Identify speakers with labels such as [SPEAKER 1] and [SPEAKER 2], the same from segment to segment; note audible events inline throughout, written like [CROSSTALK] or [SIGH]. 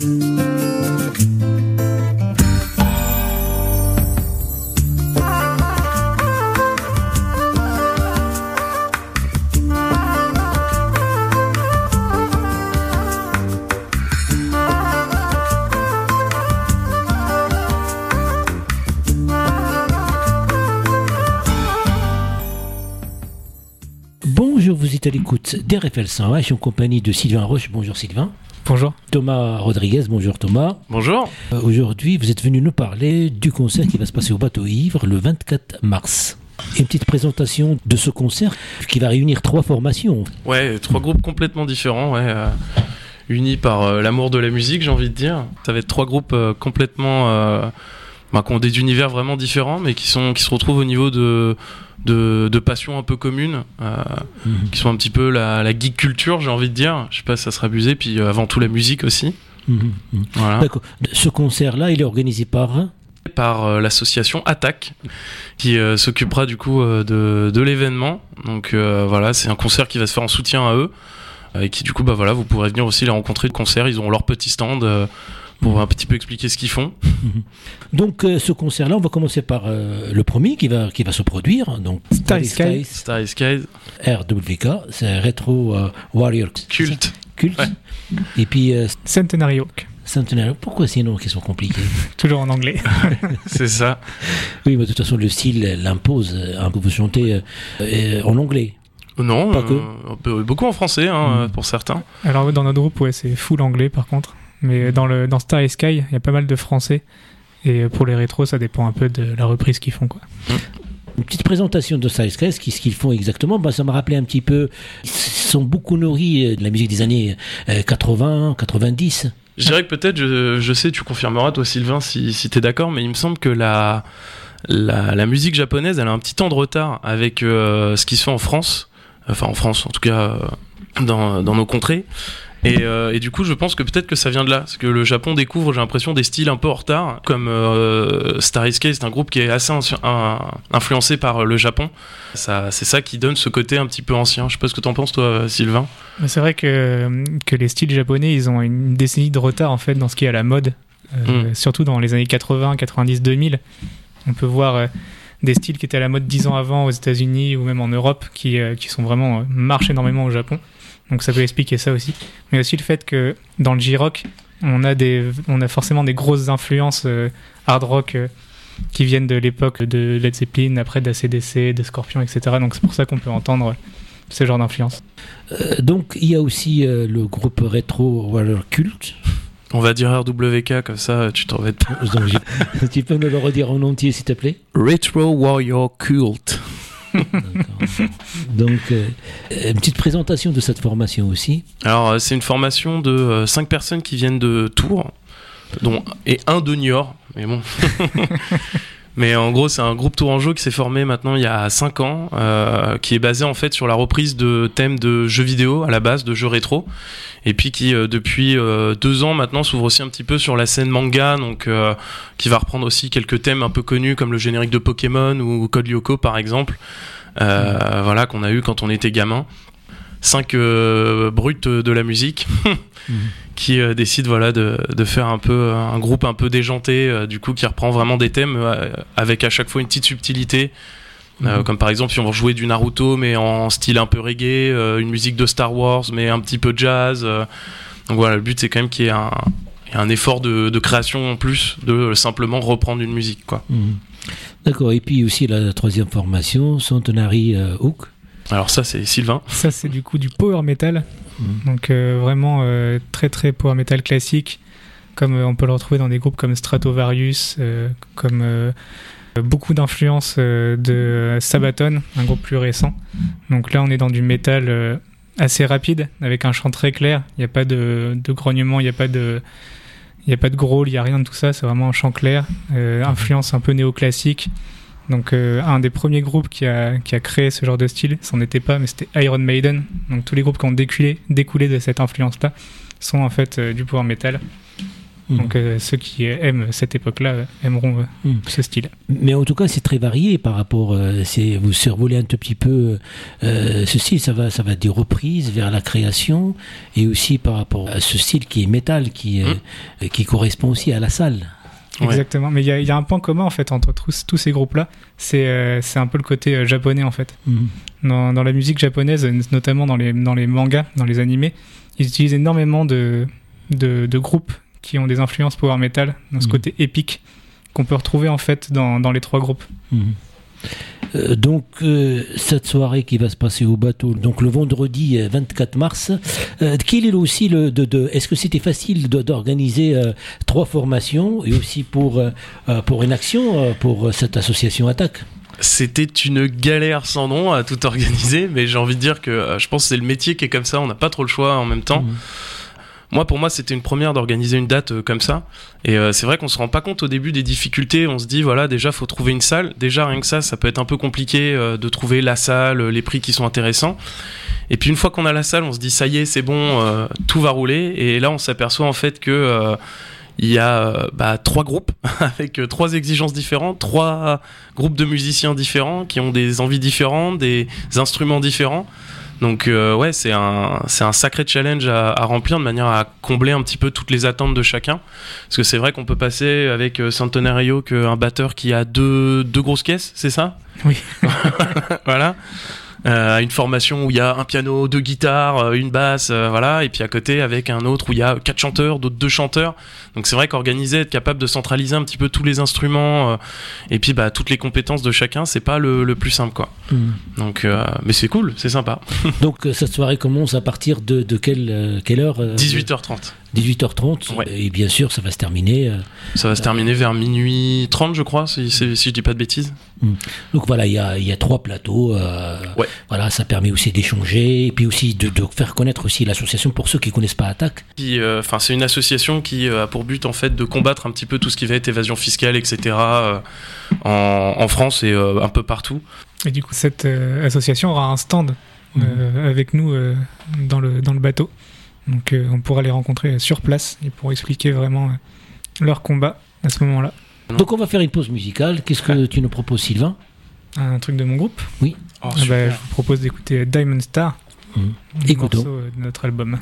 [SPEAKER 1] Bonjour, vous êtes à l'écoute d'RFL 100 je suis en compagnie de Sylvain Roche. Bonjour Sylvain.
[SPEAKER 2] Bonjour.
[SPEAKER 1] Thomas Rodriguez, bonjour Thomas.
[SPEAKER 3] Bonjour.
[SPEAKER 1] Euh, Aujourd'hui, vous êtes venu nous parler du concert qui va se passer au Bateau Ivre le 24 mars. Une petite présentation de ce concert qui va réunir trois formations.
[SPEAKER 3] Ouais, trois groupes complètement différents, ouais, euh, unis par euh, l'amour de la musique, j'ai envie de dire. Ça va être trois groupes complètement, bah, qui ont des univers vraiment différents, mais qui sont, qui se retrouvent au niveau de, de, de passions un peu communes, euh,
[SPEAKER 1] Mhm.
[SPEAKER 3] qui sont un petit peu la, la geek culture, j'ai envie de dire. Je sais pas si ça sera abusé, puis euh, avant tout la musique aussi.
[SPEAKER 1] Mhm, mhm.
[SPEAKER 3] Voilà.
[SPEAKER 1] Ce concert-là, il est organisé par
[SPEAKER 3] par euh, l'association Attaque qui euh, s'occupera du coup euh, de, de l'événement. Donc euh, voilà, c'est un concert qui va se faire en soutien à eux et qui du coup bah voilà, vous pourrez venir aussi les rencontrer de concert. Ils ont leur petit stand pour un petit peu expliquer ce qu'ils font. [LAUGHS]
[SPEAKER 1] Donc euh, ce concert-là, on va commencer par euh, le premier qui va, qui va se produire. Donc
[SPEAKER 2] Starry Sky.
[SPEAKER 3] Starry Skies,
[SPEAKER 1] RWK, c'est Retro euh, Warriors.
[SPEAKER 3] culte.
[SPEAKER 1] Culte.
[SPEAKER 3] Ouais.
[SPEAKER 1] Et puis euh,
[SPEAKER 2] Centenary Oak.
[SPEAKER 1] Pourquoi ces noms qui sont compliqués? [LAUGHS]
[SPEAKER 2] Toujours en anglais. [LAUGHS]
[SPEAKER 3] C'est ça.
[SPEAKER 1] Oui, mais de toute façon, le style l'impose. hein, que vous chantez en anglais.
[SPEAKER 3] Non,
[SPEAKER 1] Pas que.
[SPEAKER 3] euh, beaucoup en français hein,
[SPEAKER 1] Mhm.
[SPEAKER 3] pour certains.
[SPEAKER 2] Alors dans notre groupe, ouais, c'est full anglais par contre. Mais dans, le, dans Star Sky, il y a pas mal de français. Et pour les rétros, ça dépend un peu de la reprise qu'ils font. Quoi.
[SPEAKER 1] Une petite présentation de Size Case, qu'est-ce qu'ils font exactement bah, Ça m'a rappelé un petit peu. Ils sont beaucoup nourris euh, de la musique des années euh, 80, 90.
[SPEAKER 3] Je dirais que peut-être, je, je sais, tu confirmeras toi Sylvain si, si t'es d'accord, mais il me semble que la, la, la musique japonaise, elle a un petit temps de retard avec euh, ce qui se fait en France, enfin en France en tout cas euh, dans, dans nos contrées. Et, euh, et du coup, je pense que peut-être que ça vient de là, parce que le Japon découvre, j'ai l'impression, des styles un peu en retard, comme euh, Starry Sky, c'est un groupe qui est assez un- influencé par le Japon. Ça, c'est ça qui donne ce côté un petit peu ancien. Je sais pas ce que t'en penses, toi, Sylvain.
[SPEAKER 2] C'est vrai que, que les styles japonais, ils ont une décennie de retard en fait dans ce qui est à la mode. Euh, Surtout dans les années 80, 90, 2000. On peut voir euh, des styles qui étaient à la mode 10 ans avant aux États-Unis ou même en Europe qui, qui sont vraiment marchent énormément au Japon. Donc ça peut expliquer ça aussi. Mais aussi le fait que dans le J-rock, on a, des, on a forcément des grosses influences euh, hard rock euh, qui viennent de l'époque de Led Zeppelin, après de CDC, de Scorpion, etc. Donc c'est pour ça qu'on peut entendre ce genre d'influence.
[SPEAKER 1] Euh, donc il y a aussi euh, le groupe Retro Warrior Cult.
[SPEAKER 3] On va dire RWK, comme ça, tu t'en vas être
[SPEAKER 1] Donc, j'ai- tu peux me le redire en entier, s'il te plaît?
[SPEAKER 3] Retro Warrior Cult.
[SPEAKER 1] Donc, euh, une petite présentation de cette formation aussi.
[SPEAKER 3] Alors, euh, c'est une formation de 5 personnes qui viennent de Tours, dont et un de Niort. Mais bon. [LAUGHS] Mais en gros, c'est un groupe tourangeau qui s'est formé maintenant il y a 5 ans, euh, qui est basé en fait sur la reprise de thèmes de jeux vidéo à la base, de jeux rétro, et puis qui euh, depuis euh, deux ans maintenant s'ouvre aussi un petit peu sur la scène manga, donc euh, qui va reprendre aussi quelques thèmes un peu connus comme le générique de Pokémon ou Code Lyoko par exemple, euh, voilà qu'on a eu quand on était gamin. Cinq euh, brutes de la musique [LAUGHS] qui euh, décident voilà de, de faire un peu euh, un groupe un peu déjanté euh, du coup qui reprend vraiment des thèmes avec à chaque fois une petite subtilité
[SPEAKER 1] Mhm.
[SPEAKER 3] comme par exemple si on va jouer du Naruto mais en style un peu reggae une musique de Star Wars mais un petit peu jazz donc voilà le but c'est quand même qu'il y ait un, effort de, de création en plus de simplement reprendre une musique quoi
[SPEAKER 1] Mhm. D'accord. Et puis aussi la troisième formation, Centenary Hook.
[SPEAKER 3] Alors ça c'est Sylvain
[SPEAKER 2] Ça, c'est du coup du power metal.
[SPEAKER 1] Mhm.
[SPEAKER 2] Donc, euh, vraiment euh, très très power metal classique. Comme euh, on peut le retrouver dans des groupes comme Stratovarius, euh, comme euh, beaucoup d'influences euh, de Sabaton, un groupe plus récent. Donc là, on est dans du métal euh, assez rapide, avec un chant très clair. Il n'y a pas de, de grognement, il n'y a pas de. Il n'y a pas de growl, il n'y a rien de tout ça, c'est vraiment un chant clair, euh, influence un peu néoclassique. Donc euh, un des premiers groupes qui a, qui a créé ce genre de style, c'en était pas, mais c'était Iron Maiden. Donc tous les groupes qui ont découlé, découlé de cette influence-là sont en fait euh, du power metal. Mm. Donc euh, ceux qui aiment cette époque-là euh, aimeront mm. ce style.
[SPEAKER 1] Mais en tout cas, c'est très varié par rapport. c'est vous survolez un tout petit peu ce style. Ça va, ça va des reprises vers la création et aussi par rapport à ce style qui est métal, qui mm. qui correspond aussi à la salle.
[SPEAKER 2] Exactement, mais il y, y, a un point commun en fait entre tous, tous ces groupes-là, c'est c'est un peu le côté japonais en fait. Dans, dans, la musique japonaise, notamment dans les, dans les mangas, dans les animés, ils utilisent énormément de, de, de groupes qui ont des influences power metal, dans ce mhm. côté épique qu'on peut retrouver en fait dans, dans les trois groupes.
[SPEAKER 1] Mhm. Euh, donc euh, cette soirée qui va se passer au bateau, donc le vendredi 24 euh, mars, quel est aussi le de, de est-ce que c'était facile d'organiser trois formations et aussi pour pour une action pour cette association Attaque?
[SPEAKER 3] C'était une galère sans nom à tout [LAUGHS] organiser, mais j'ai envie de dire que je pense que c'est le métier qui est comme ça, on n'a pas trop le choix en même temps. Mhm. Moi, pour moi, c'était une première d'organiser une date euh, comme ça. Et euh, c'est vrai qu'on se rend pas compte au début des difficultés. On se dit, voilà, déjà, faut trouver une salle. Déjà, rien que ça, ça peut être un peu compliqué euh, de trouver la salle, les prix qui sont intéressants. Et puis, une fois qu'on a la salle, on se dit, ça y est, c'est bon, tout va rouler. Et là, on s'aperçoit en fait que il y a bah, trois groupes [LAUGHS] avec trois exigences différentes, trois groupes de musiciens différents qui ont des envies différentes, des instruments différents. Donc euh, ouais, c'est un, c'est un sacré challenge à, remplir de manière à combler un petit peu toutes les attentes de chacun. Parce que c'est vrai qu'on peut passer avec euh, Santonario qu'un batteur qui a deux, deux grosses caisses, c'est ça?
[SPEAKER 2] Oui. [LAUGHS]
[SPEAKER 3] voilà. Euh, à une formation où il y a un piano, deux guitares, euh, une basse, euh, voilà, et puis à côté avec un autre où il y a quatre chanteurs, d'autres deux chanteurs. Donc c'est vrai qu'organiser, être capable de centraliser un petit peu tous les instruments et puis bah, toutes les compétences de chacun, c'est pas le, le, plus simple quoi. Hmm. Donc, mais c'est cool, c'est sympa. [LAUGHS]
[SPEAKER 1] Donc cette soirée commence à partir de, de quelle, quelle heure
[SPEAKER 3] 18h30.
[SPEAKER 1] 18h30 et bien sûr ça va se terminer
[SPEAKER 3] ça va se terminer vers minuit 30 je crois si, si, je dis pas de bêtises.
[SPEAKER 1] Donc voilà il y a, y a, trois plateaux ouais. Voilà, ça permet aussi d'échanger et puis aussi de, faire connaître aussi l'association pour ceux qui connaissent pas Attaque.
[SPEAKER 3] Euh, enfin, c'est une association qui euh, a pour but en fait de combattre un petit peu tout ce qui va être évasion fiscale, etc. Euh, en, France et un peu partout.
[SPEAKER 2] Et du coup, cette association aura un stand mhm. avec nous dans le dans le bateau. Donc, on pourra les rencontrer sur place et pour expliquer vraiment leur combat à ce moment-là.
[SPEAKER 1] Donc, on va faire une pause musicale. Qu'est-ce que tu nous proposes, Sylvain?
[SPEAKER 2] Un truc de mon groupe?
[SPEAKER 1] Oui.
[SPEAKER 2] Oh, ah bah, je vous propose d'écouter Diamond Star,
[SPEAKER 1] mmh. Écoutons.
[SPEAKER 2] de notre album.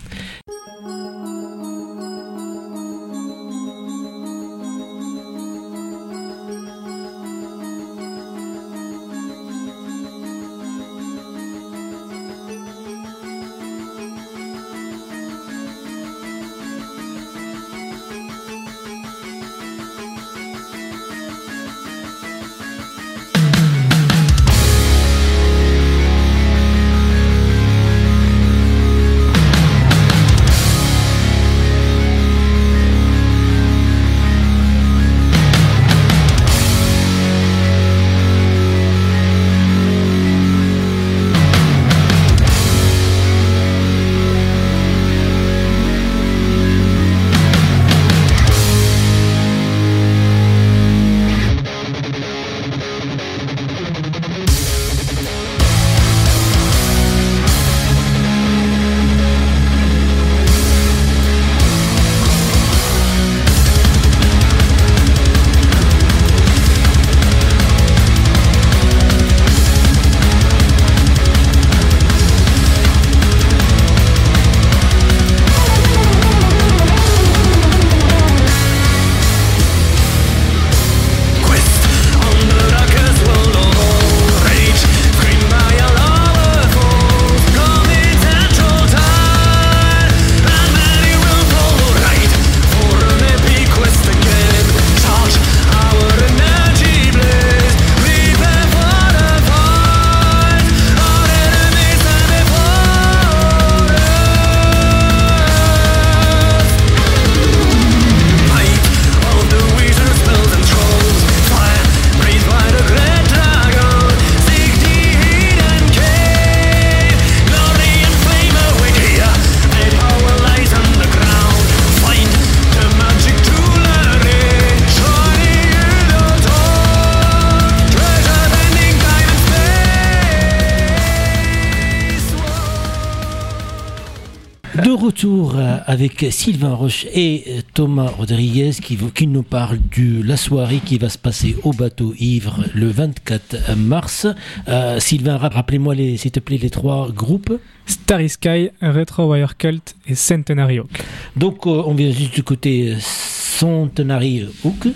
[SPEAKER 1] Retour euh, avec Sylvain Roche et euh, Thomas Rodriguez qui, qui nous parlent de la soirée qui va se passer au bateau Ivre le 24 mars. Euh, Sylvain, rappelez-moi s'il te plaît les trois groupes.
[SPEAKER 2] Starry Sky, Retro Wire Cult et Centenary Oak.
[SPEAKER 1] Donc on vient juste du côté Centenary Oak.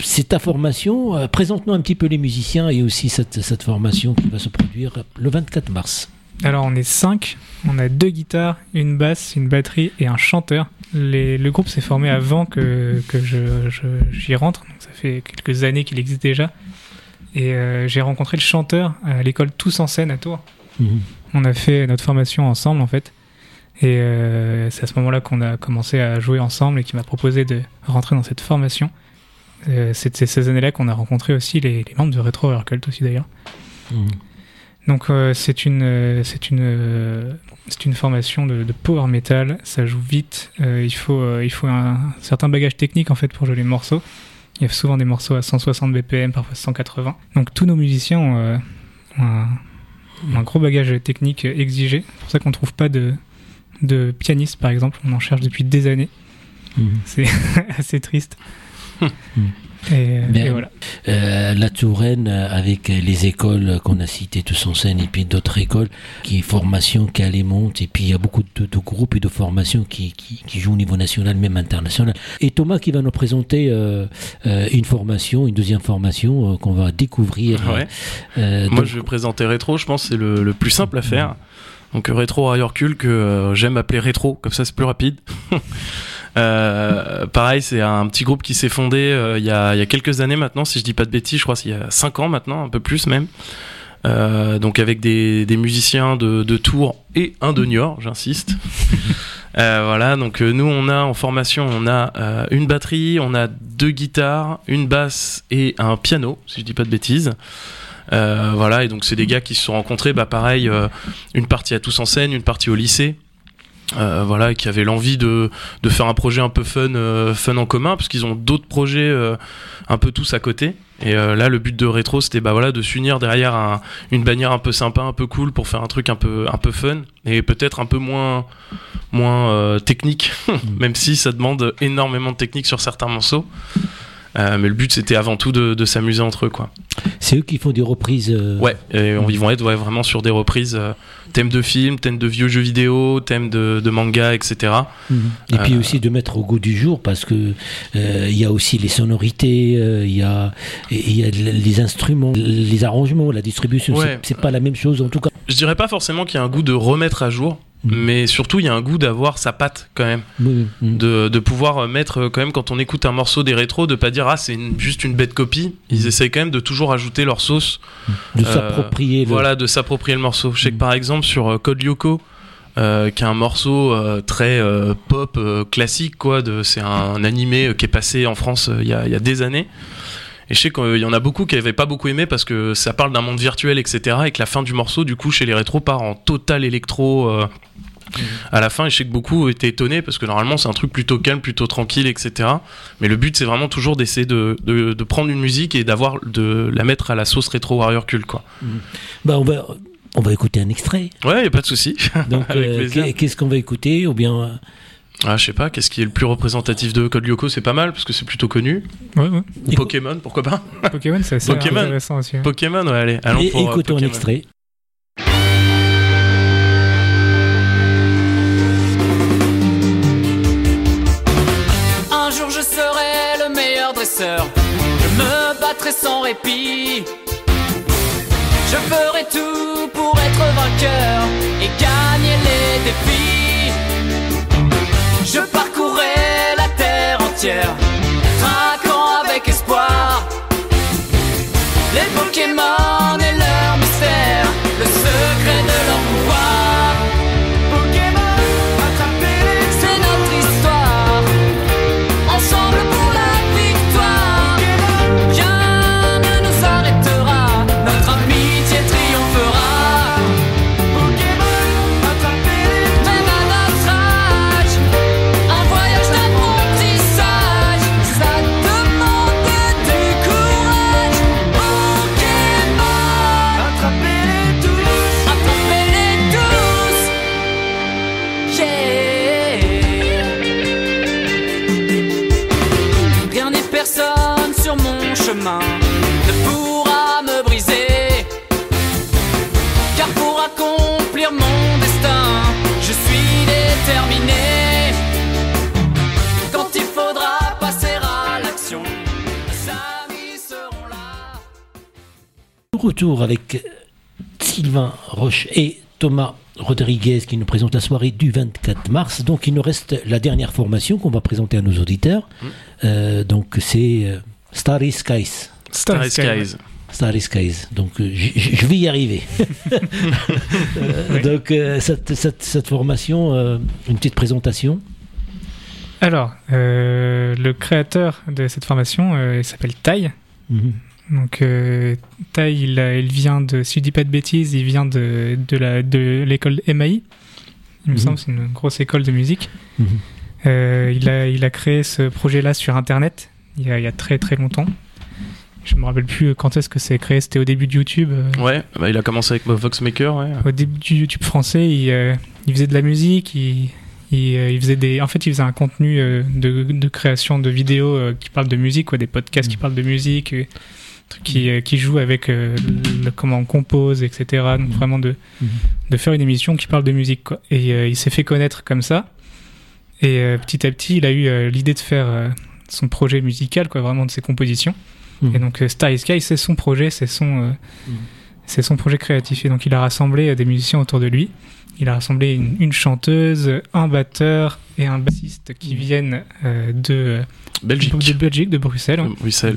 [SPEAKER 1] C'est ta formation. Présente-nous un petit peu les musiciens et aussi cette, cette formation qui va se produire le 24 mars.
[SPEAKER 2] Alors on est cinq, on a deux guitares, une basse, une batterie et un chanteur. le groupe s'est formé avant que, que j'y rentre, donc ça fait quelques années qu'il existe déjà. Et euh, j'ai rencontré le chanteur à l'école Tous en scène à Tours. Mhm. On a fait notre formation ensemble en fait. Et euh, c'est à ce moment-là qu'on a commencé à jouer ensemble et qu'il m'a proposé de rentrer dans cette formation. Euh, c'est ces années-là qu'on a rencontré aussi les, membres de Retro Cult aussi d'ailleurs. Mhm. Donc euh, c'est une euh, c'est une euh, c'est une formation de, power metal. Ça joue vite. il faut il faut un, certain bagage technique en fait pour jouer les morceaux. Il y a souvent des morceaux à 160 BPM, parfois 180. Donc tous nos musiciens ont, un, gros bagage technique exigé. C'est pour ça qu'on ne trouve pas de de pianiste par exemple. On en cherche depuis des années. Mmh. C'est [LAUGHS] assez triste. Mmh. Et, voilà.
[SPEAKER 1] Euh, la Touraine, avec les écoles qu'on a citées, tous en scène, et puis d'autres écoles, qui formation qui allait monte, et puis il y a beaucoup de, groupes et de formations qui, qui, jouent au niveau national, même international. Et Thomas qui va nous présenter euh, euh, une formation, une deuxième formation qu'on va découvrir.
[SPEAKER 3] Moi, je vais présenter Rétro, je pense que c'est le, plus simple à faire. Donc Rétro Cul que j'aime appeler Rétro, comme ça c'est plus rapide. [LAUGHS] Euh, pareil, c'est un petit groupe qui s'est fondé euh, il, y a, quelques années maintenant, si je dis pas de bêtises, je crois qu'il y a 5 ans maintenant, un peu plus même. Euh, donc avec des, musiciens de, Tours et un de Niort, j'insiste. [LAUGHS] voilà, donc nous on a en formation, on a une batterie, on a deux guitares, une basse et un piano, si je dis pas de bêtises. voilà, et donc c'est des gars qui se sont rencontrés, bah pareil, une partie à tous en scène, une partie au lycée. Euh, voilà, qui avaient l'envie de, de faire un projet un peu fun, euh, fun en commun, parce qu'ils ont d'autres projets euh, un peu tous à côté. Et là, le but de rétro, c'était bah voilà de s'unir derrière un, une bannière un peu sympa, un peu cool, pour faire un truc un peu un peu fun et peut-être un peu moins moins technique, [LAUGHS] mm. même si ça demande énormément de technique sur certains morceaux. Mais le but, c'était avant tout de, de s'amuser entre eux, quoi.
[SPEAKER 1] C'est eux qui font des reprises.
[SPEAKER 3] Ouais, et ils vont être ouais, vraiment sur des reprises thème de film, thème de vieux jeux vidéo, thème de, manga, etc.
[SPEAKER 1] Mhm. Et puis euh, aussi de mettre au goût du jour parce que euh, il y a aussi les sonorités, euh, il y, a, y a les instruments, les arrangements, la distribution. C'est pas la même chose en tout cas.
[SPEAKER 3] Je dirais pas forcément qu'il y a un goût de remettre à jour. Mm. Mais surtout, il y a un goût d'avoir sa patte quand même. Mm. De, de, pouvoir mettre, quand même, quand on écoute un morceau des rétros, de pas dire ah, c'est juste une bête copie. Ils mm. essayent quand même de toujours ajouter leur sauce.
[SPEAKER 1] De s'approprier
[SPEAKER 3] le... Voilà, de s'approprier le morceau. Je sais que par exemple, sur euh, Code Lyoko, euh, qui est un morceau euh, très pop classique, quoi. C'est un, animé qui est passé en France il y, a, y a des années. Et je sais qu'il y en a beaucoup qui n'avaient pas beaucoup aimé parce que ça parle d'un monde virtuel, etc. Et que la fin du morceau, du coup, chez les rétros, part en total électro. Euh, mmh. à la fin, et je sais que beaucoup étaient étonnés parce que normalement c'est un truc plutôt calme, plutôt tranquille, etc. Mais le but c'est vraiment toujours d'essayer de, de, prendre une musique et d'avoir de la mettre à la sauce rétro warrior cult quoi. Mmh.
[SPEAKER 1] Bah on va on va écouter un extrait.
[SPEAKER 3] Ouais, y a pas de souci.
[SPEAKER 1] Donc [LAUGHS] euh, qu'est-ce qu'on va écouter? Ou bien
[SPEAKER 3] ah, je sais pas, qu'est-ce qui est le plus représentatif de Code Lyoko? C'est pas mal parce que c'est plutôt connu.
[SPEAKER 2] Ouais, ouais.
[SPEAKER 3] Ou Pokémon, pourquoi pas?
[SPEAKER 2] Pokémon, c'est assez Pokémon. intéressant aussi.
[SPEAKER 3] Pokémon, ouais, allez, allons
[SPEAKER 1] Et, pour, euh, écoutons un extrait.
[SPEAKER 4] Un jour je serai le meilleur dresseur. Je me battrai sans répit. Je ferai tout pour être vainqueur et gagner les défis. Je parcourais la terre entière, traquant avec espoir les Pokémon et leur mystère, le secret de leur pouvoir.
[SPEAKER 1] Et Thomas Rodriguez qui nous présente la soirée du 24 mars. Donc il nous reste la dernière formation qu'on va présenter à nos auditeurs. Euh, donc c'est euh, Starry Skies.
[SPEAKER 3] Starry Skies.
[SPEAKER 1] Starry Skies. Donc euh, je vais y arriver. [LAUGHS] Donc euh, cette, cette- cette formation, euh, une petite présentation.
[SPEAKER 2] Alors, euh, le créateur de cette formation euh, il s'appelle Tai.
[SPEAKER 1] Mhm.
[SPEAKER 2] Donc, euh, Tai, il, vient de, si je dis pas de bêtises, il vient de, de la- de l'école MAI. Il me
[SPEAKER 1] Mhm.
[SPEAKER 2] semble, c'est une grosse école de musique.
[SPEAKER 1] Mhm.
[SPEAKER 2] Euh, il, a, il a créé ce projet-là sur Internet il y, a, il y a très très longtemps. Je me rappelle plus quand est-ce que c'est créé. C'était au début de YouTube. euh,
[SPEAKER 3] Ouais, bah, il a commencé avec Voxmaker, ouais.
[SPEAKER 2] au début du YouTube français, il, euh, il faisait de la musique, il, il, euh, il faisait des, en fait, il faisait un contenu euh, de, de création de vidéos euh, qui parlent de musique, quoi, des podcasts qui parlent de musique, euh, qui, euh, qui jouent avec euh, le, comment on compose, etc. Donc
[SPEAKER 1] Mm.
[SPEAKER 2] vraiment de,
[SPEAKER 1] Mhm.
[SPEAKER 2] de faire une émission qui parle de musique, quoi. Et euh, il s'est fait connaître comme ça. Et euh, petit à petit, il a eu l'idée de faire son projet musical, quoi, vraiment de ses compositions.
[SPEAKER 1] Mhm.
[SPEAKER 2] Et donc Star Sky, c'est son projet, c'est son,
[SPEAKER 1] Mhm.
[SPEAKER 2] c'est son projet créatif. Et donc il a rassemblé des musiciens autour de lui. Il a rassemblé une, une chanteuse, un batteur et un bassiste qui
[SPEAKER 1] Mhm.
[SPEAKER 2] viennent de,
[SPEAKER 3] Belgique.
[SPEAKER 2] de Belgique, de Bruxelles.
[SPEAKER 3] Bruxelles.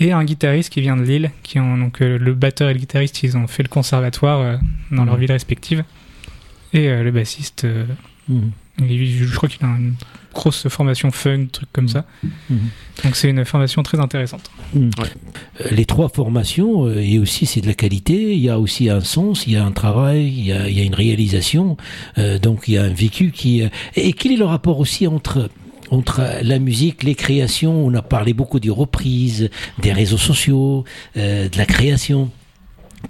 [SPEAKER 2] Et un guitariste qui vient de Lille. Qui ont, donc euh, le batteur et le guitariste, ils ont fait le conservatoire euh, dans leur
[SPEAKER 1] Mhm.
[SPEAKER 2] ville respective. Et euh, le bassiste, il- je crois qu'il a une grosse formation funk, truc comme
[SPEAKER 1] Mhm.
[SPEAKER 2] ça. Donc c'est une formation très intéressante.
[SPEAKER 1] Les trois formations, euh, et aussi c'est de la qualité, il y a aussi un sens, il y a un travail, il y a, il y a une réalisation, euh, donc il y a un vécu qui... euh, et quel est le rapport aussi entre entre la musique, les créations, on a parlé beaucoup des reprises, des réseaux sociaux, euh, de la création.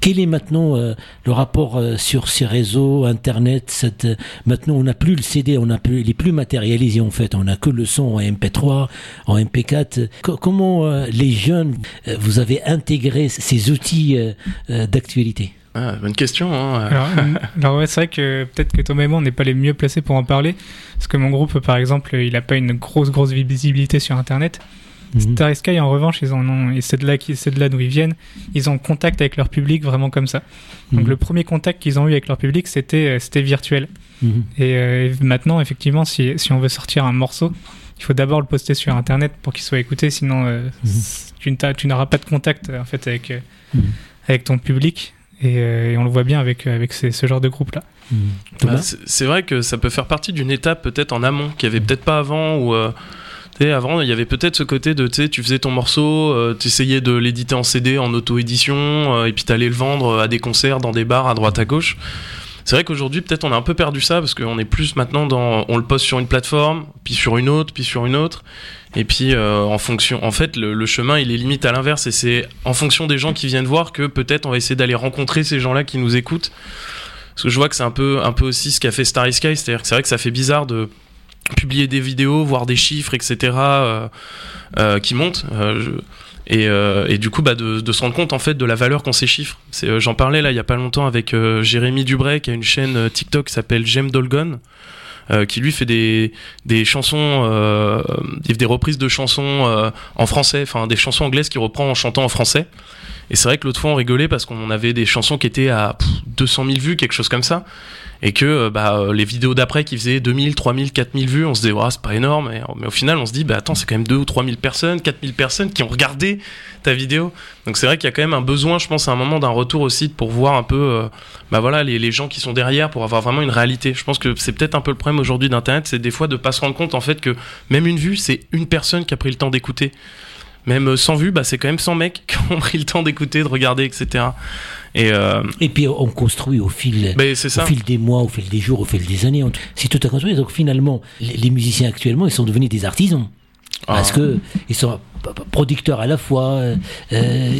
[SPEAKER 1] Quel est maintenant euh, le rapport euh, sur ces réseaux, Internet cette, euh, Maintenant, on n'a plus le CD, on n'a plus, il est plus matérialisé en fait. On n'a que le son en MP3, en MP4. Co- comment euh, les jeunes, euh, vous avez intégré ces outils d'actualité?
[SPEAKER 3] Ah, bonne question. Hein.
[SPEAKER 2] Alors, [LAUGHS] alors ouais, c'est vrai que peut-être que Thomas et moi, on n'est pas les mieux placés pour en parler. Parce que mon groupe, par exemple, il n'a pas une grosse, grosse visibilité sur Internet.
[SPEAKER 1] Mhm.
[SPEAKER 2] Star Sky, en revanche, ils en ont, et c'est de là, qui- c'est de là d'où ils viennent, ils ont contact avec leur public vraiment comme ça. Donc
[SPEAKER 1] Mhm.
[SPEAKER 2] le premier contact qu'ils ont eu avec leur public, c'était, euh, c'était virtuel.
[SPEAKER 1] Mhm.
[SPEAKER 2] Et euh, maintenant, effectivement, si, si on veut sortir un morceau, il faut d'abord le poster sur Internet pour qu'il soit écouté, sinon euh, tu, n'as- tu n'auras pas de contact en fait avec, euh,
[SPEAKER 1] Mhm.
[SPEAKER 2] avec ton public. Et, euh, et on le voit bien avec, euh, avec ces- ce genre de groupe-là.
[SPEAKER 1] Mhm.
[SPEAKER 3] Bah, c'est vrai que ça peut faire partie d'une étape peut-être en amont qu'il y avait peut-être pas avant ou euh, tu sais, avant il y avait peut-être ce côté de tu sais tu faisais ton morceau euh, tu essayais de l'éditer en CD en auto-édition euh, et puis t'allais le vendre à des concerts dans des bars à droite à gauche c'est vrai qu'aujourd'hui peut-être on a un peu perdu ça parce qu'on est plus maintenant dans on le poste sur une plateforme puis sur une autre puis sur une autre et puis euh, en fonction en fait le, chemin il est limite à l'inverse et c'est en fonction des gens qui viennent voir que peut-être on va essayer d'aller rencontrer ces gens là qui nous écoutent parce que je vois que c'est un peu, un peu aussi ce qu'a fait Starry Sky, c'est-à-dire que c'est vrai que ça fait bizarre de publier des vidéos, voir des chiffres, etc., euh, euh, qui montent. je- et, euh, et du coup, bah, de, de se rendre compte en fait de la valeur qu'ont ces chiffres. Euh, J'en parlais là il y a pas longtemps avec euh, Jérémy Dubray qui a une chaîne TikTok qui s'appelle Jem Dolgon. euh, qui lui fait des, des chansons, euh, des reprises de chansons euh, en français, enfin des chansons anglaises qu'il reprend en chantant en français. Et c'est vrai que l'autre fois on rigolait parce qu'on avait des chansons qui étaient à pff, 200 000 vues, quelque chose comme ça. Et que euh, bah, euh, les vidéos d'après qui faisaient 2000, 3000, 4000 vues, on se disait, ouais, c'est pas énorme. Mais, au final, on se dit, bah attends, c'est quand même 2 ou 3000 personnes, 4000 personnes qui ont regardé ta vidéo. Donc c'est vrai qu'il y a quand même un besoin, je pense, à un moment d'un retour aussi pour voir un peu euh, bah, voilà, les, gens qui sont derrière, pour avoir vraiment une réalité. Je pense que c'est peut-être un peu le problème aujourd'hui d'Internet, c'est des fois de pas se rendre compte en fait que même une vue, c'est une personne qui a pris le temps d'écouter. Même euh, sans vue, bah, c'est quand même 100 mecs qui ont pris le temps d'écouter, de regarder, etc. Et euh,
[SPEAKER 1] Et puis on construit au fil, au fil des mois, au fil des jours, au fil des années. on- C'est tout à construire. Donc finalement, les, les musiciens actuellement, ils sont devenus des artisans. Parce
[SPEAKER 3] Ah.
[SPEAKER 1] que ils sont producteurs à la fois. euh,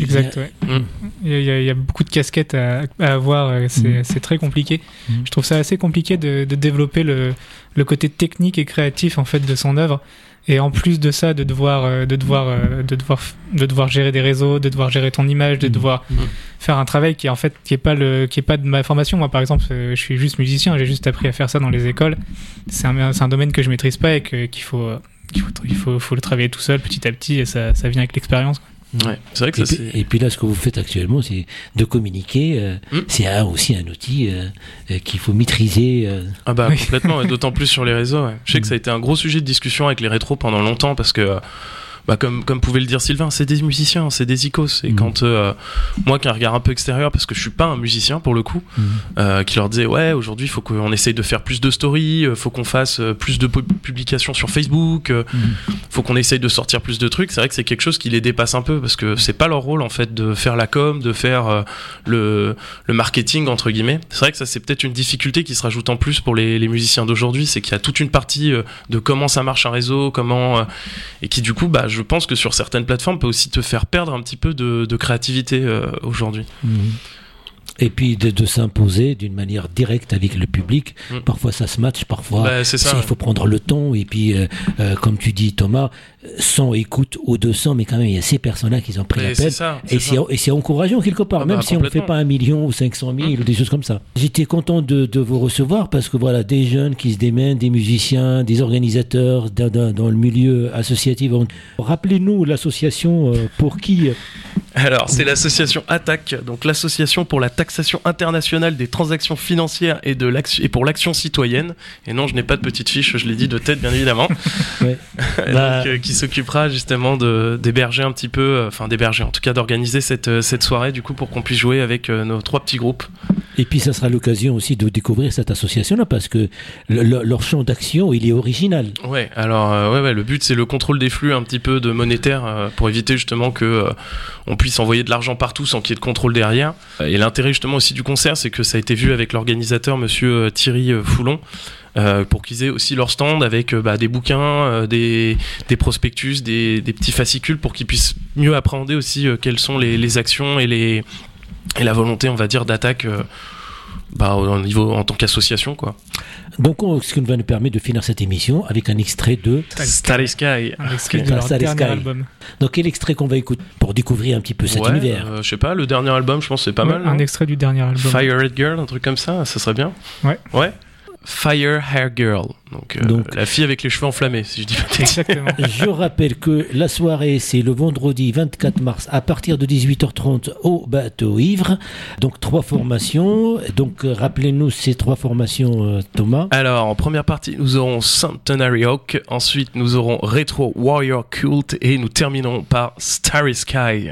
[SPEAKER 2] Exact, ouais.
[SPEAKER 3] Mm.
[SPEAKER 2] Il y, a, il y a- beaucoup de casquettes à, à avoir, c'est
[SPEAKER 1] Mm.
[SPEAKER 2] c'est très compliqué.
[SPEAKER 1] Mm.
[SPEAKER 2] Je trouve ça assez compliqué de, de développer le, le côté technique et créatif en fait de son œuvre Et en plus de ça, de devoir, euh, de devoir, euh, de devoir, de devoir gérer des réseaux, de devoir gérer ton image, de
[SPEAKER 1] Mhm.
[SPEAKER 2] devoir
[SPEAKER 3] Mhm.
[SPEAKER 2] faire un travail qui est en fait qui est pas le, qui est pas de ma formation. Moi, par exemple, euh, je suis juste musicien, j'ai juste appris à faire ça dans les écoles. C'est un, domaine que je maîtrise pas et qu'il faut, qu'il faut, il faut, faut le travailler tout seul, petit à petit, et ça, ça vient avec l'expérience. Quoi.
[SPEAKER 3] Ouais, c'est vrai que
[SPEAKER 1] Et
[SPEAKER 3] ça
[SPEAKER 1] puis,
[SPEAKER 3] c'est.
[SPEAKER 1] et puis là, ce que vous faites actuellement, c'est de communiquer. euh,
[SPEAKER 3] Mm.
[SPEAKER 1] C'est un- aussi un outil euh, euh, qu'il faut maîtriser. euh.
[SPEAKER 3] Ah bah
[SPEAKER 2] Oui.
[SPEAKER 3] complètement, et d'autant plus sur les réseaux. ouais. Je sais que ça a été un gros sujet de discussion avec les rétros pendant longtemps parce que, euh, bah, comme, comme pouvait le dire Sylvain, c'est des musiciens, c'est des icos. Et
[SPEAKER 1] Mhm.
[SPEAKER 3] quand euh, moi, qui ai un regard un peu extérieur, parce que je suis pas un musicien pour le coup, euh, qui leur disait ouais aujourd'hui il faut qu'on essaye de faire plus de stories, euh, faut qu'on fasse plus de pu- publications sur Facebook, euh, faut qu'on essaye de sortir plus de trucs. C'est vrai que c'est quelque chose qui les dépasse un peu parce que c'est pas leur rôle en fait de faire la com, de faire le, le marketing entre guillemets. C'est vrai que ça c'est peut-être une difficulté qui se rajoute en plus pour les, les musiciens d'aujourd'hui, c'est qu'il y a toute une partie de comment ça marche un réseau, comment et qui du coup bah je pense que sur certaines plateformes peut aussi te faire perdre un petit peu de, créativité euh, aujourd'hui.
[SPEAKER 1] Mhm. Et puis de, de s'imposer d'une manière directe avec le public.
[SPEAKER 3] Mm.
[SPEAKER 1] Parfois ça se match, parfois
[SPEAKER 3] Bah, ça.
[SPEAKER 1] il faut prendre le ton. Et puis, euh, euh, comme tu dis Thomas, 100 écoutes ou 200, mais quand même il y a ces personnes-là qui ont pris
[SPEAKER 3] Mais c'est ça.
[SPEAKER 1] Et
[SPEAKER 3] c'est
[SPEAKER 1] encourageant quelque part,
[SPEAKER 3] Ah
[SPEAKER 1] même
[SPEAKER 3] bah,
[SPEAKER 1] si on ne fait pas un million ou 500 000
[SPEAKER 3] Mmh.
[SPEAKER 1] ou des choses comme ça. J'étais content de, de vous recevoir parce que voilà, des jeunes qui se démènent, des musiciens, des organisateurs dans, dans- dans le milieu associatif. Rappelez-nous l'association euh, pour qui
[SPEAKER 3] Alors, c'est l'association ATTAC, donc l'association pour la taxation internationale des transactions financières et, de l'action, et pour l'action citoyenne. Et non, je n'ai pas de petite fiche, je l'ai dit de tête, bien évidemment. [LAUGHS]
[SPEAKER 1] Ouais. [LAUGHS]
[SPEAKER 3] Donc,
[SPEAKER 1] Bah-
[SPEAKER 3] euh, qui s'occupera justement d'héberger un petit peu, euh, enfin d'héberger, en tout cas d'organiser cette, euh, cette soirée, du coup, pour qu'on puisse jouer avec nos trois petits groupes.
[SPEAKER 1] Et puis ça sera l'occasion aussi de découvrir cette association-là parce que le- le- leur champ d'action, il est original.
[SPEAKER 3] Ouais, alors euh, ouais, le but c'est le contrôle des flux un petit peu de monétaire euh, pour éviter justement que euh, on puisse envoyer de l'argent partout sans qu'il y ait de contrôle derrière. Et l'intérêt justement aussi du concert, c'est que ça a été vu avec l'organisateur Monsieur euh, Thierry Foulon. pour qu'ils aient aussi leur stand avec bah, des bouquins, des, prospectus, des, petits fascicules pour qu'ils puissent mieux appréhender aussi quelles sont les actions et, les, et la volonté, on va dire, d'attaque euh, bah, au niveau en tant qu'association quoi.
[SPEAKER 1] Donc, on- ce qui va nous permettre de finir cette émission avec un extrait de.
[SPEAKER 3] Starry Sky.
[SPEAKER 2] Un extrait de leur
[SPEAKER 1] Starry
[SPEAKER 2] dernier
[SPEAKER 1] Sky.
[SPEAKER 2] album.
[SPEAKER 1] Donc, quel extrait qu'on va écouter pour découvrir un petit peu cet
[SPEAKER 3] Ouais,
[SPEAKER 1] univers
[SPEAKER 3] euh, je sais pas, le dernier album, je pense que c'est pas
[SPEAKER 2] Ouais,
[SPEAKER 3] mal.
[SPEAKER 2] Un
[SPEAKER 3] non
[SPEAKER 2] extrait du dernier album.
[SPEAKER 3] Fire Red Girl, un truc comme ça, ça serait bien.
[SPEAKER 2] Ouais.
[SPEAKER 3] Ouais. Fire Hair Girl, donc, euh,
[SPEAKER 1] Donc-
[SPEAKER 3] la fille avec les cheveux enflammés, si je dis pas.
[SPEAKER 2] Exactement.
[SPEAKER 1] Je rappelle que la soirée, c'est le vendredi 24 mars à partir de 18h30 au bateau ivre. Donc trois formations. Donc rappelez-nous ces trois formations, euh, Thomas.
[SPEAKER 3] Alors, en première partie, nous aurons Centenary Oak, ensuite nous aurons Retro Warrior Cult et nous terminerons par Starry Sky.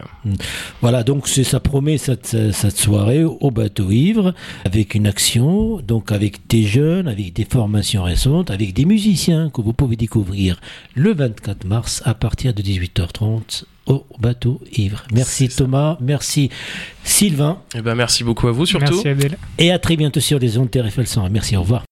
[SPEAKER 1] Voilà, donc ça promet cette, cette soirée au bateau ivre avec une action, donc avec des jeunes, avec des formations récentes, avec des musiciens que vous pouvez découvrir le 24 mars à partir de 18h30 au bateau ivre. Merci
[SPEAKER 3] ça.
[SPEAKER 1] Thomas, merci Sylvain.
[SPEAKER 3] Et ben merci beaucoup à vous surtout.
[SPEAKER 2] Merci Abdel.
[SPEAKER 1] Et à très bientôt sur les ondes TRFL 100. Merci, au revoir.